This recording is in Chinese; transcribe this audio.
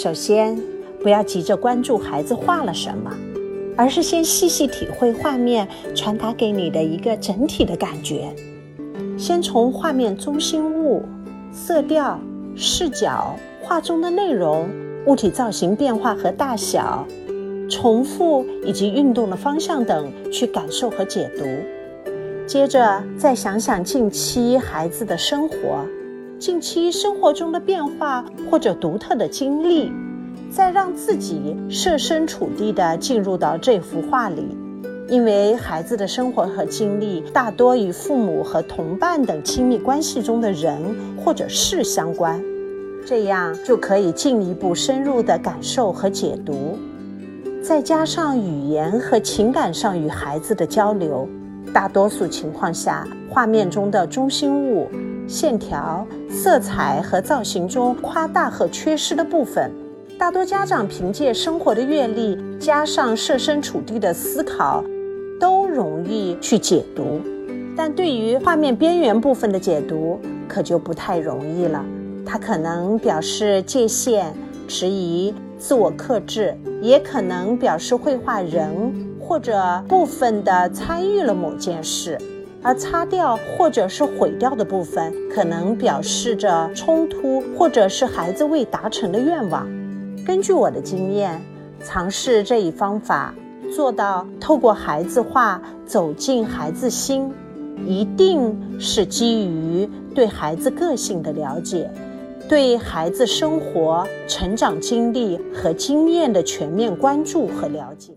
首先，不要急着关注孩子画了什么，而是先细细体会画面传达给你的一个整体的感觉。先从画面中心物、色调、视角、画中的内容、物体造型变化和大小、重复以及运动的方向等去感受和解读。接着再想想近期孩子的生活。近期生活中的变化或者独特的经历，再让自己设身处地地进入到这幅画里，因为孩子的生活和经历大多与父母和同伴等亲密关系中的人或者事相关，这样就可以进一步深入的感受和解读，再加上语言和情感上与孩子的交流，大多数情况下，画面中的中心物。线条、色彩和造型中夸大和缺失的部分，大多家长凭借生活的阅历，加上设身处地的思考，都容易去解读。但对于画面边缘部分的解读，可就不太容易了。它可能表示界限、迟疑、自我克制，也可能表示绘画人或者部分的参与了某件事。而擦掉或者是毁掉的部分，可能表示着冲突，或者是孩子未达成的愿望。根据我的经验，尝试这一方法，做到透过孩子画走进孩子心，一定是基于对孩子个性的了解，对孩子生活、成长经历和经验的全面关注和了解。